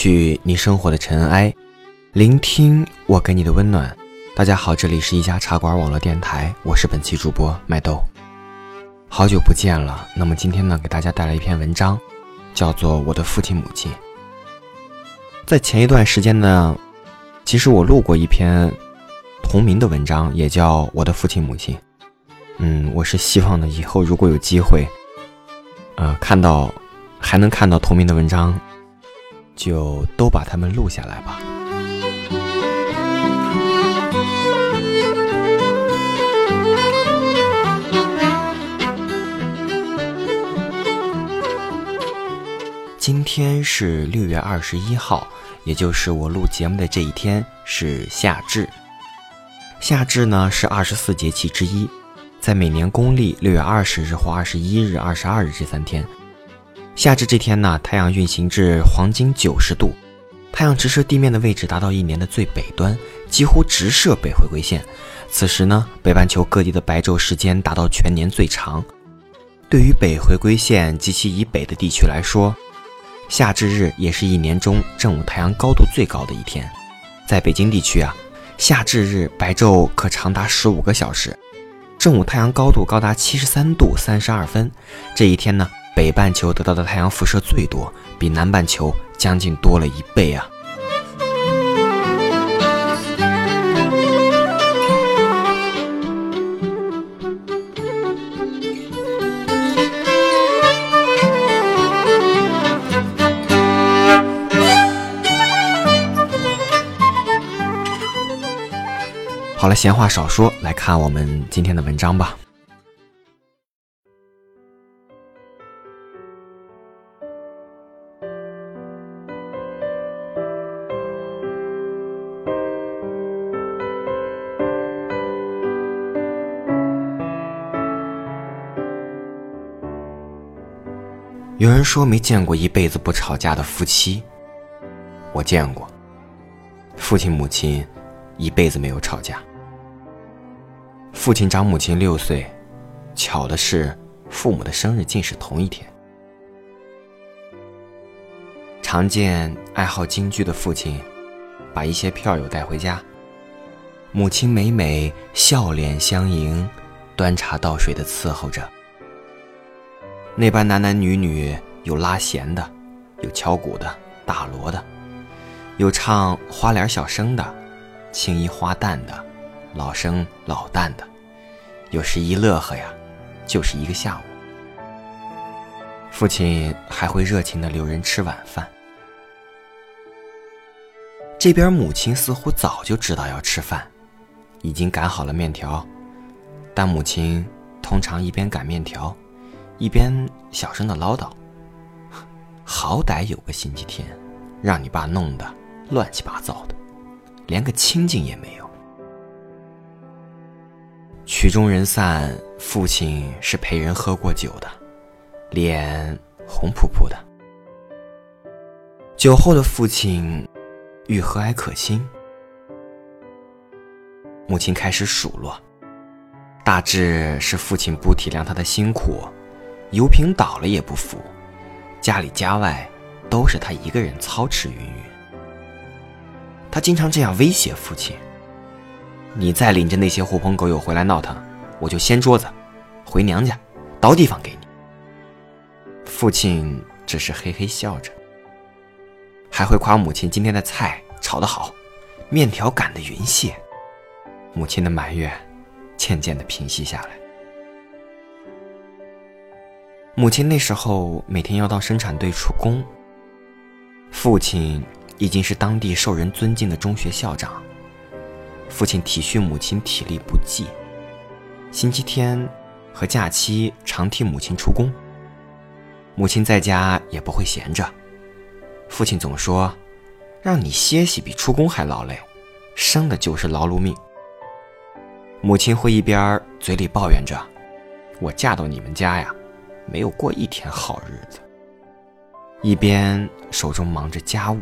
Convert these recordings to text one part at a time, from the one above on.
去你生活的尘埃，聆听我给你的温暖。大家好，这里是一家茶馆网络电台，我是本期主播麦豆。好久不见了，那么今天呢，给大家带来一篇文章，叫做《我的父亲母亲》。在前一段时间呢，其实我录过一篇同名的文章，也叫《我的父亲母亲》。嗯，我是希望呢，以后如果有机会，呃，看到还能看到同名的文章，就都把它们录下来吧。今天是六月二十一号，也就是我录节目的这一天是夏至。夏至呢是二十四节气之一，在每年公历六月二十日或二十一日、二十二日这三天。夏至这天呢，太阳运行至黄金九十度，太阳直射地面的位置达到一年的最北端，几乎直射北回归线。此时呢，北半球各地的白昼时间达到全年最长。对于北回归线及其以北的地区来说，夏至日也是一年中正午太阳高度最高的一天，在北京地区啊，夏至日白昼可长达十五个小时，正午太阳高度高达七十三度三十二分。这一天呢，北半球得到的太阳辐射最多，比南半球将近多了一倍啊。好了，闲话少说，来看我们今天的文章吧。有人说没见过一辈子不吵架的夫妻，我见过。父亲母亲一辈子没有吵架。父亲长母亲六岁，巧的是，父母的生日竟是同一天。常见爱好京剧的父亲，把一些票友带回家，母亲每每笑脸相迎，端茶倒水的伺候着。那班男男女女，有拉弦的，有敲鼓的、打锣的，有唱花脸小生的，青衣花旦的。老生老旦的，有时一乐呵呀，就是一个下午。父亲还会热情的留人吃晚饭。这边母亲似乎早就知道要吃饭，已经擀好了面条，但母亲通常一边擀面条，一边小声的唠叨：“好歹有个星期天，让你爸弄得乱七八糟的，连个清静也没有。”曲终人散，父亲是陪人喝过酒的，脸红扑扑的。酒后的父亲愈和蔼可亲。母亲开始数落，大致是父亲不体谅他的辛苦，油瓶倒了也不扶，家里家外都是他一个人操持云云。他经常这样威胁父亲。你再领着那些狐朋狗友回来闹腾，我就掀桌子，回娘家，倒地方给你。父亲只是嘿嘿笑着，还会夸母亲今天的菜炒得好，面条擀得匀细。母亲的埋怨渐渐的平息下来。母亲那时候每天要到生产队出工，父亲已经是当地受人尊敬的中学校长。父亲体恤母亲体力不济，星期天和假期常替母亲出工。母亲在家也不会闲着，父亲总说：“让你歇息比出工还劳累，生的就是劳碌命。”母亲会一边嘴里抱怨着：“我嫁到你们家呀，没有过一天好日子。”一边手中忙着家务。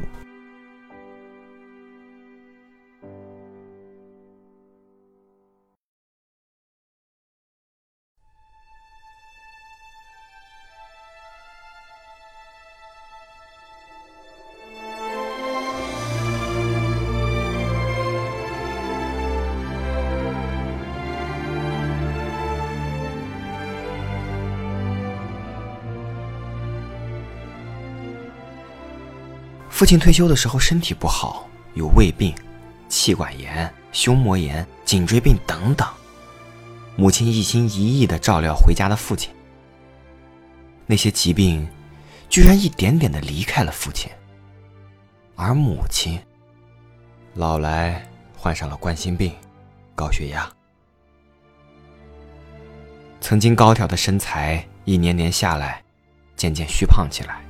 父亲退休的时候身体不好，有胃病、气管炎、胸膜炎、颈椎病等等。母亲一心一意的照料回家的父亲，那些疾病居然一点点的离开了父亲，而母亲老来患上了冠心病、高血压。曾经高挑的身材，一年年下来，渐渐虚胖起来。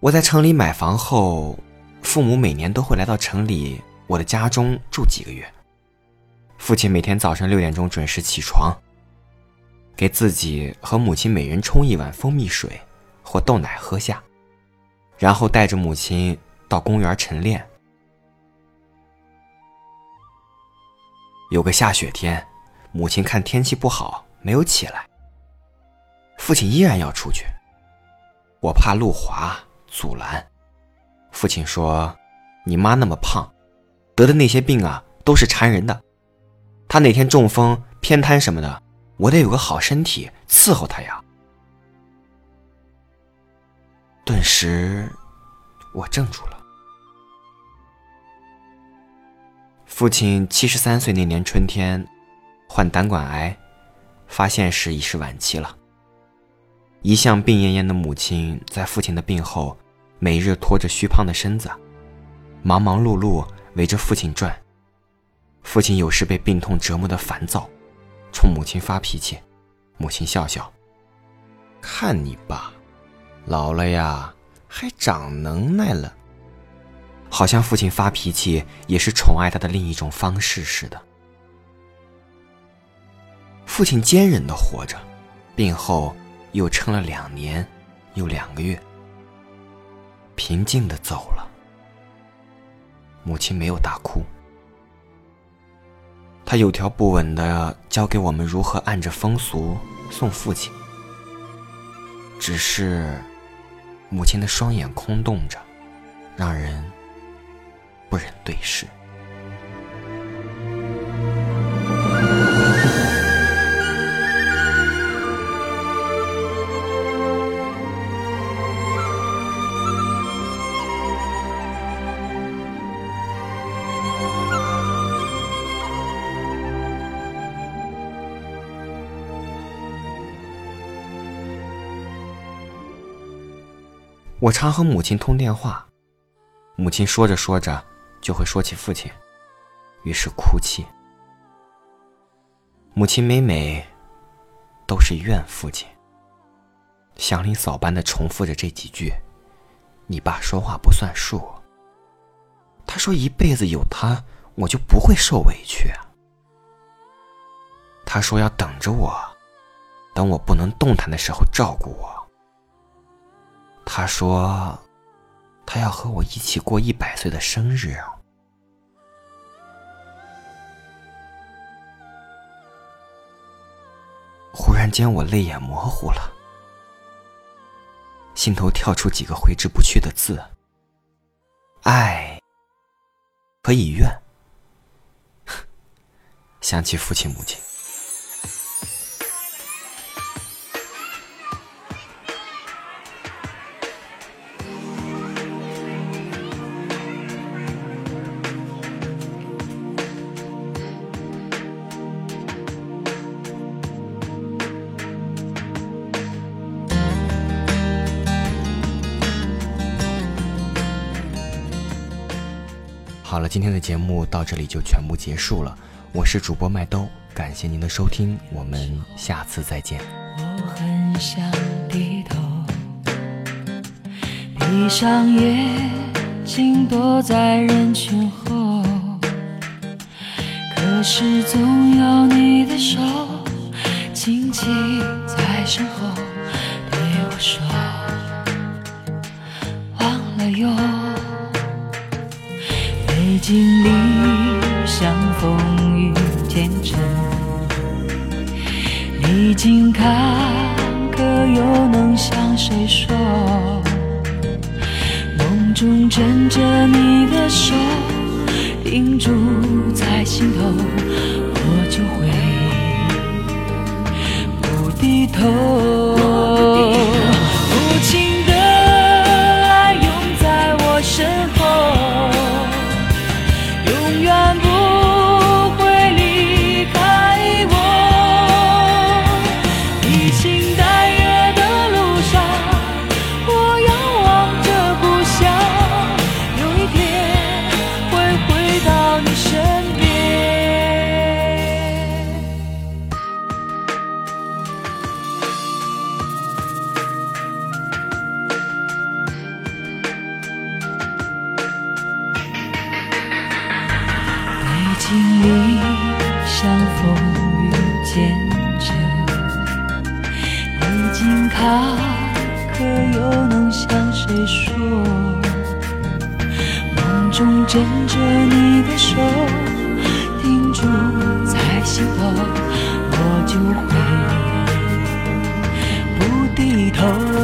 我在城里买房后，父母每年都会来到城里我的家中住几个月。父亲每天早上六点钟准时起床，给自己和母亲每人冲一碗蜂蜜水或豆奶喝下，然后带着母亲到公园晨练。有个下雪天，母亲看天气不好没有起来，父亲依然要出去。我怕路滑。阻拦，父亲说：“你妈那么胖，得的那些病啊，都是缠人的。她哪天中风、偏瘫什么的，我得有个好身体伺候她呀。”顿时，我怔住了。父亲七十三岁那年春天，患胆管癌，发现时已是晚期了。一向病恹恹的母亲，在父亲的病后，每日拖着虚胖的身子，忙忙碌碌围着父亲转。父亲有时被病痛折磨得烦躁，冲母亲发脾气，母亲笑笑：“看你吧，老了呀，还长能耐了。”好像父亲发脾气也是宠爱他的另一种方式似的。父亲坚忍的活着，病后。又撑了两年，又两个月，平静的走了。母亲没有大哭，她有条不紊的教给我们如何按着风俗送父亲。只是，母亲的双眼空洞着，让人不忍对视。我常和母亲通电话，母亲说着说着就会说起父亲，于是哭泣。母亲每每都是怨父亲，祥林嫂般的重复着这几句：“你爸说话不算数。”他说：“一辈子有他，我就不会受委屈。”他说：“要等着我，等我不能动弹的时候照顾我。”他说：“他要和我一起过一百岁的生日。”忽然间，我泪眼模糊了，心头跳出几个挥之不去的字：“爱可以怨。”想起父亲母亲。好了，今天的节目到这里就全部结束了。我是主播麦兜，感谢您的收听，我们下次再见。我很想低头，闭上眼睛躲在人群后，可是总有你的手轻轻在身后谁说？梦中枕着你的手，停住在心头，我就会不低头。风雨兼程，历经坎坷又能向谁说？梦中枕着你的手，停住在心头，我就会不低头。